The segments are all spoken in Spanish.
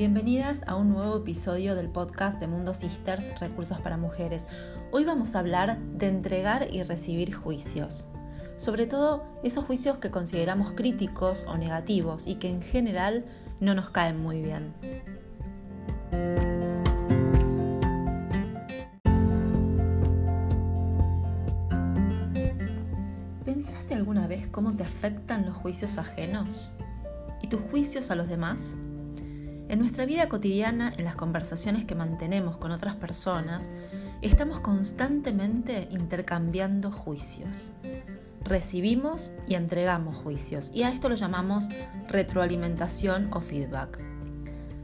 Bienvenidas a un nuevo episodio del podcast de Mundo Sisters Recursos para Mujeres. Hoy vamos a hablar de entregar y recibir juicios, sobre todo esos juicios que consideramos críticos o negativos y que en general no nos caen muy bien. ¿Pensaste alguna vez cómo te afectan los juicios ajenos? ¿Y tus juicios a los demás? En nuestra vida cotidiana, en las conversaciones que mantenemos con otras personas, estamos constantemente intercambiando juicios. Recibimos y entregamos juicios y a esto lo llamamos retroalimentación o feedback.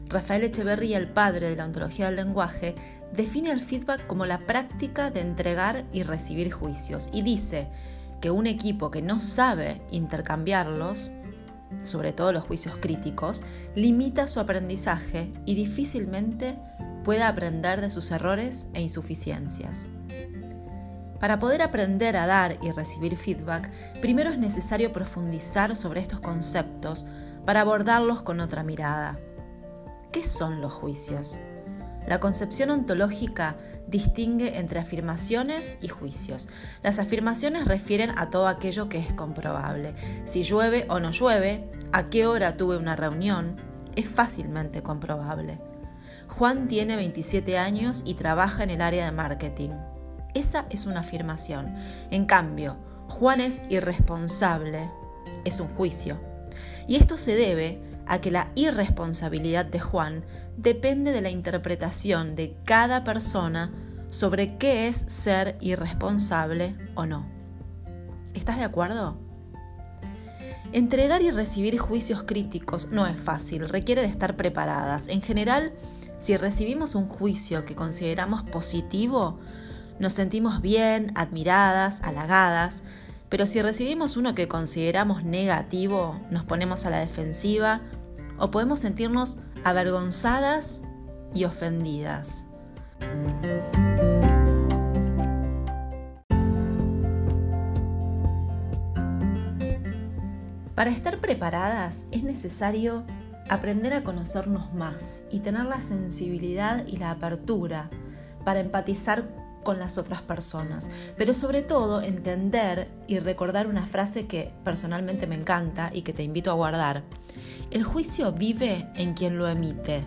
Rafael Echeverría, el padre de la ontología del lenguaje, define el feedback como la práctica de entregar y recibir juicios y dice que un equipo que no sabe intercambiarlos sobre todo los juicios críticos, limita su aprendizaje y difícilmente puede aprender de sus errores e insuficiencias. Para poder aprender a dar y recibir feedback, primero es necesario profundizar sobre estos conceptos para abordarlos con otra mirada. ¿Qué son los juicios? La concepción ontológica distingue entre afirmaciones y juicios. Las afirmaciones refieren a todo aquello que es comprobable. Si llueve o no llueve, a qué hora tuve una reunión, es fácilmente comprobable. Juan tiene 27 años y trabaja en el área de marketing. Esa es una afirmación. En cambio, Juan es irresponsable. Es un juicio. Y esto se debe a que la irresponsabilidad de Juan depende de la interpretación de cada persona sobre qué es ser irresponsable o no. ¿Estás de acuerdo? Entregar y recibir juicios críticos no es fácil, requiere de estar preparadas. En general, si recibimos un juicio que consideramos positivo, nos sentimos bien, admiradas, halagadas, pero si recibimos uno que consideramos negativo, nos ponemos a la defensiva o podemos sentirnos avergonzadas y ofendidas. Para estar preparadas es necesario aprender a conocernos más y tener la sensibilidad y la apertura para empatizar con las otras personas, pero sobre todo entender y recordar una frase que personalmente me encanta y que te invito a guardar. El juicio vive en quien lo emite.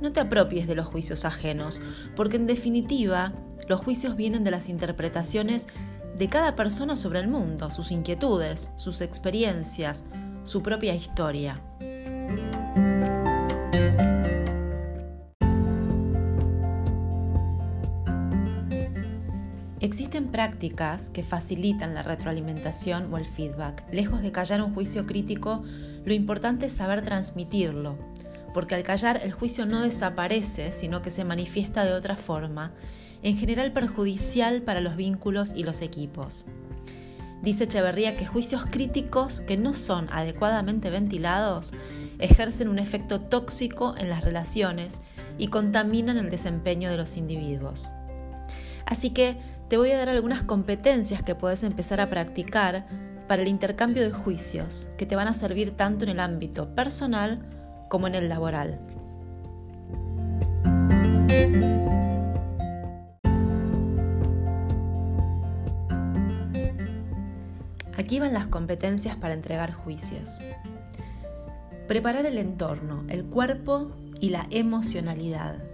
No te apropies de los juicios ajenos, porque en definitiva los juicios vienen de las interpretaciones de cada persona sobre el mundo, sus inquietudes, sus experiencias, su propia historia. Existen prácticas que facilitan la retroalimentación o el feedback. Lejos de callar un juicio crítico, lo importante es saber transmitirlo, porque al callar el juicio no desaparece, sino que se manifiesta de otra forma, en general perjudicial para los vínculos y los equipos. Dice Echeverría que juicios críticos que no son adecuadamente ventilados ejercen un efecto tóxico en las relaciones y contaminan el desempeño de los individuos. Así que te voy a dar algunas competencias que puedes empezar a practicar para el intercambio de juicios que te van a servir tanto en el ámbito personal como en el laboral. Aquí van las competencias para entregar juicios. Preparar el entorno, el cuerpo y la emocionalidad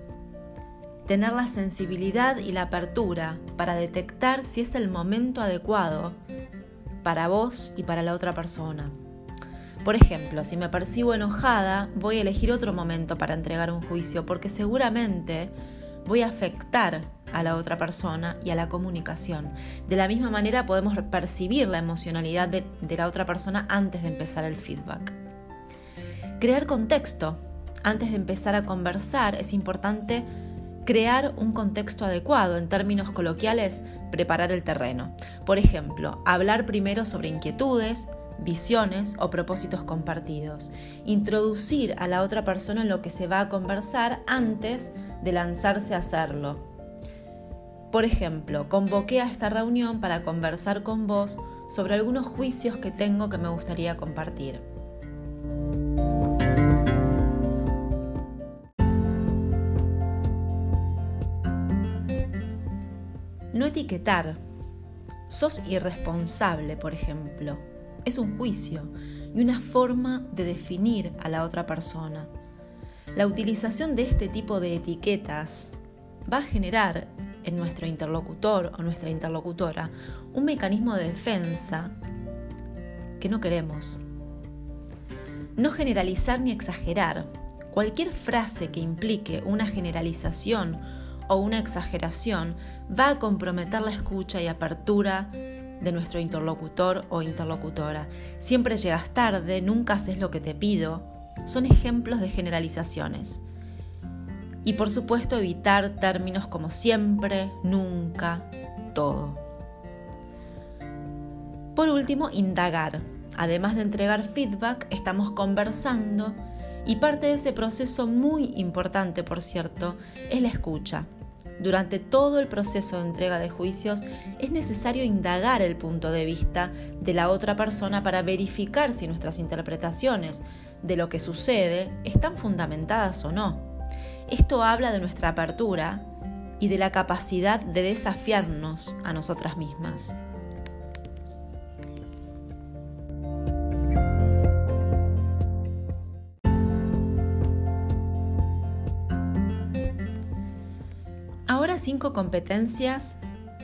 tener la sensibilidad y la apertura para detectar si es el momento adecuado para vos y para la otra persona. Por ejemplo, si me percibo enojada, voy a elegir otro momento para entregar un juicio porque seguramente voy a afectar a la otra persona y a la comunicación. De la misma manera podemos percibir la emocionalidad de, la otra persona antes de empezar el feedback. Crear contexto. Antes de empezar a conversar es importante crear un contexto adecuado, en términos coloquiales, preparar el terreno. Por ejemplo, hablar primero sobre inquietudes, visiones o propósitos compartidos. Introducir a la otra persona en lo que se va a conversar antes de lanzarse a hacerlo. Por ejemplo, convoqué a esta reunión para conversar con vos sobre algunos juicios que tengo que me gustaría compartir. Etiquetar. Sos irresponsable, por ejemplo. Es un juicio y una forma de definir a la otra persona. La utilización de este tipo de etiquetas va a generar en nuestro interlocutor o nuestra interlocutora un mecanismo de defensa que no queremos. No generalizar ni exagerar. Cualquier frase que implique una generalización o una exageración va a comprometer la escucha y apertura de nuestro interlocutor o interlocutora. Siempre llegas tarde, nunca haces lo que te pido. Son ejemplos de generalizaciones. Y por supuesto evitar términos como siempre, nunca, todo. Por último, indagar. Además de entregar feedback, estamos conversando y parte de ese proceso muy importante, por cierto, es la escucha. Durante todo el proceso de entrega de juicios es necesario indagar el punto de vista de la otra persona para verificar si nuestras interpretaciones de lo que sucede están fundamentadas o no. Esto habla de nuestra apertura y de la capacidad de desafiarnos a nosotras mismas. Ahora cinco competencias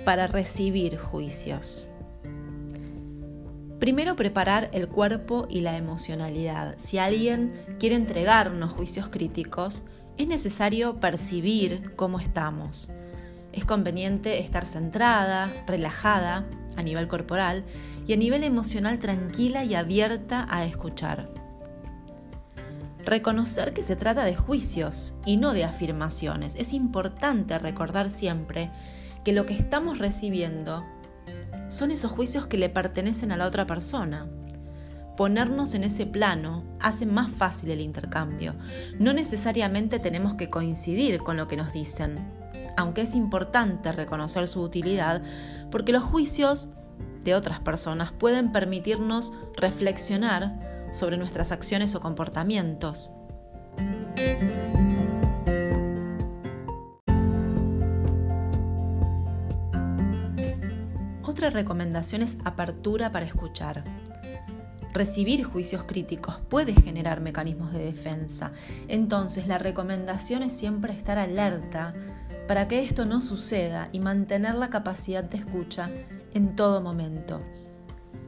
para recibir juicios. Primero, preparar el cuerpo y la emocionalidad. Si alguien quiere entregarnos juicios críticos, es necesario percibir cómo estamos. Es conveniente estar centrada, relajada a nivel corporal y a nivel emocional tranquila y abierta a escuchar. Reconocer que se trata de juicios y no de afirmaciones. Es importante recordar siempre que lo que estamos recibiendo son esos juicios que le pertenecen a la otra persona. Ponernos en ese plano hace más fácil el intercambio. No necesariamente tenemos que coincidir con lo que nos dicen, aunque es importante reconocer su utilidad porque los juicios de otras personas pueden permitirnos reflexionar sobre nuestras acciones o comportamientos. Otra recomendación es apertura para escuchar. Recibir juicios críticos puede generar mecanismos de defensa, entonces la recomendación es siempre estar alerta para que esto no suceda y mantener la capacidad de escucha en todo momento.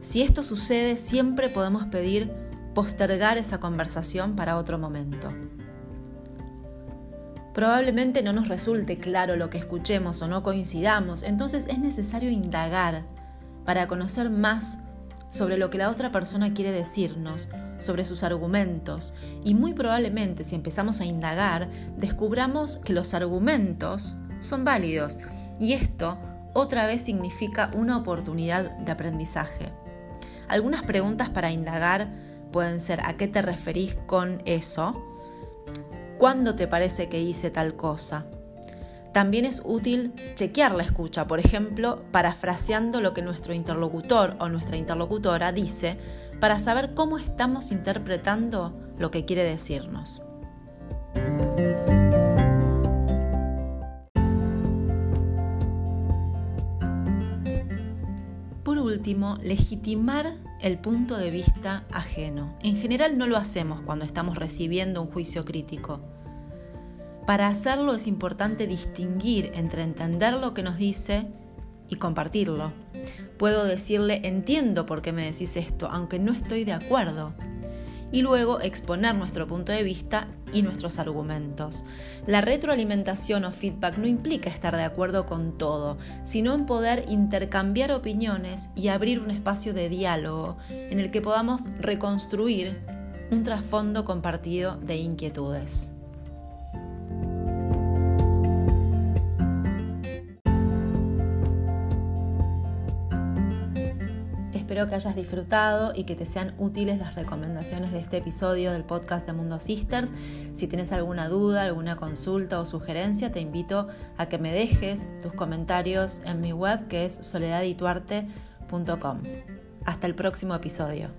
Si esto sucede, siempre podemos pedir postergar esa conversación para otro momento. Probablemente no nos resulte claro lo que escuchemos o no coincidamos, entonces es necesario indagar para conocer más sobre lo que la otra persona quiere decirnos, sobre sus argumentos, y muy probablemente si empezamos a indagar, descubramos que los argumentos son válidos, y esto otra vez significa una oportunidad de aprendizaje. Algunas preguntas para indagar pueden ser ¿a qué te referís con eso? ¿Cuándo te parece que hice tal cosa? También es útil chequear la escucha, por ejemplo, parafraseando lo que nuestro interlocutor o nuestra interlocutora dice para saber cómo estamos interpretando lo que quiere decirnos. Por último, legitimar el punto de vista ajeno. En general no lo hacemos cuando estamos recibiendo un juicio crítico. Para hacerlo es importante distinguir entre entender lo que nos dice y compartirlo. Puedo decirle entiendo por qué me decís esto, aunque no estoy de acuerdo y luego exponer nuestro punto de vista y nuestros argumentos. La retroalimentación o feedback no implica estar de acuerdo con todo, sino en poder intercambiar opiniones y abrir un espacio de diálogo en el que podamos reconstruir un trasfondo compartido de inquietudes. Espero que hayas disfrutado y que te sean útiles las recomendaciones de este episodio del podcast de Mundo Sisters. Si tienes alguna duda, alguna consulta o sugerencia, te invito a que me dejes tus comentarios en mi web que es soledadituarte.com. Hasta el próximo episodio.